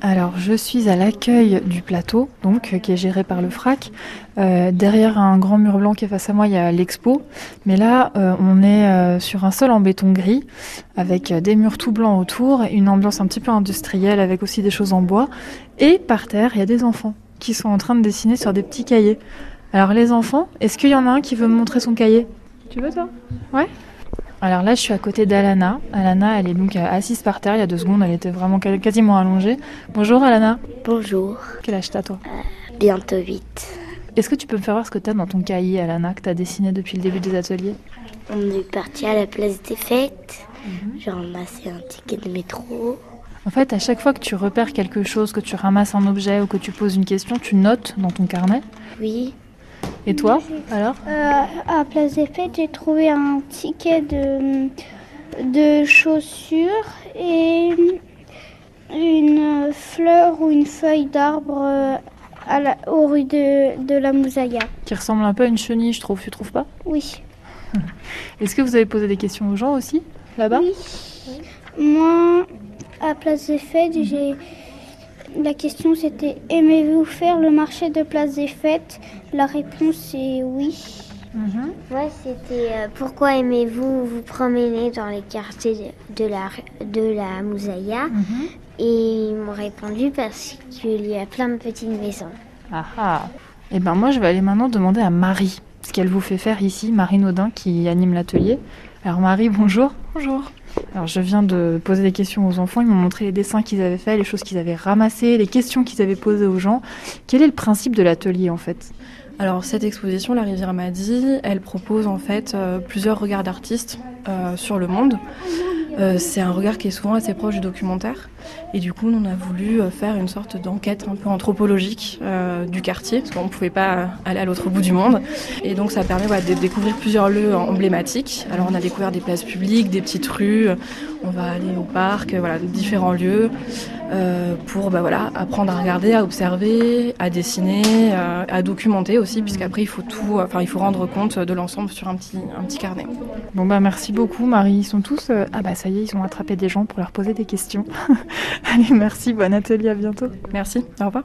Alors, je suis à l'accueil du plateau, donc qui est géré par le FRAC. Euh, derrière un grand mur blanc qui est face à moi, il y a l'expo. Mais là, euh, on est euh, sur un sol en béton gris, avec des murs tout blancs autour, une ambiance un petit peu industrielle, avec aussi des choses en bois. Et par terre, il y a des enfants qui sont en train de dessiner sur des petits cahiers. Alors, les enfants, est-ce qu'il y en a un qui veut me montrer son cahier? Tu veux, toi? Ouais? Alors là, je suis à côté d'Alana. Alana, elle est donc assise par terre. Il y a deux secondes, elle était vraiment quasiment allongée. Bonjour Alana. Bonjour. Quel âge t'as toi? Bientôt 8. Est-ce que tu peux me faire voir ce que t'as dans ton cahier, Alana, que t'as dessiné depuis le début des ateliers? On est parti à la place des fêtes. J'ai ramassé un ticket de métro. En fait, à chaque fois que tu repères quelque chose, que tu ramasses un objet ou que tu poses une question, tu notes dans ton carnet Oui. Et toi, alors? Euh, à Place des Fêtes, j'ai trouvé un ticket de, de chaussures et une fleur ou une feuille d'arbre euh, à la, aux rues de, de la Moussaïa. Qui ressemble un peu à une chenille, je trouve. Tu trouves pas? Oui. Est-ce que vous avez posé des questions aux gens aussi, là-bas? Oui. Moi, à Place des Fêtes, j'ai. La question c'était aimez-vous faire le marché de Place des Fêtes? La réponse est oui. Moi, c'était euh, pourquoi aimez-vous vous promener dans les quartiers de la, de la Moussaïa Et ils m'ont répondu parce qu'il y a plein de petites maisons. Ah ah Eh ben moi, je vais aller maintenant demander à Marie ce qu'elle vous fait faire ici, Marie Naudin qui anime l'atelier. Alors Marie, bonjour. Bonjour. Je viens de poser des questions aux enfants, ils m'ont montré les dessins qu'ils avaient faits, les choses qu'ils avaient ramassées, les questions qu'ils avaient posées aux gens. Quel est le principe de l'atelier en fait? Alors cette exposition, La Rivière m'a dit, elle propose en fait euh, plusieurs regards d'artistes euh, sur le monde. Euh, c'est un regard qui est souvent assez proche du documentaire. Et du coup, on a voulu euh, faire une sorte d'enquête un peu anthropologique euh, du quartier, parce qu'on ne pouvait pas aller à l'autre bout du monde. Et donc, ça permet de découvrir plusieurs lieux emblématiques. Alors, on a découvert des places publiques, des petites rues. On va aller au parc, voilà, différents lieux euh, pour bah, voilà, apprendre à regarder, à observer, à dessiner, euh, à documenter aussi, puisqu'après, il faut tout, enfin, il faut rendre compte de l'ensemble sur un petit, un petit carnet. Bon bah merci beaucoup Marie, ils sont tous... euh, Ah bah ça y est, ils ont attrapé des gens pour leur poser des questions. Allez merci, bon atelier, à bientôt. Merci, au revoir.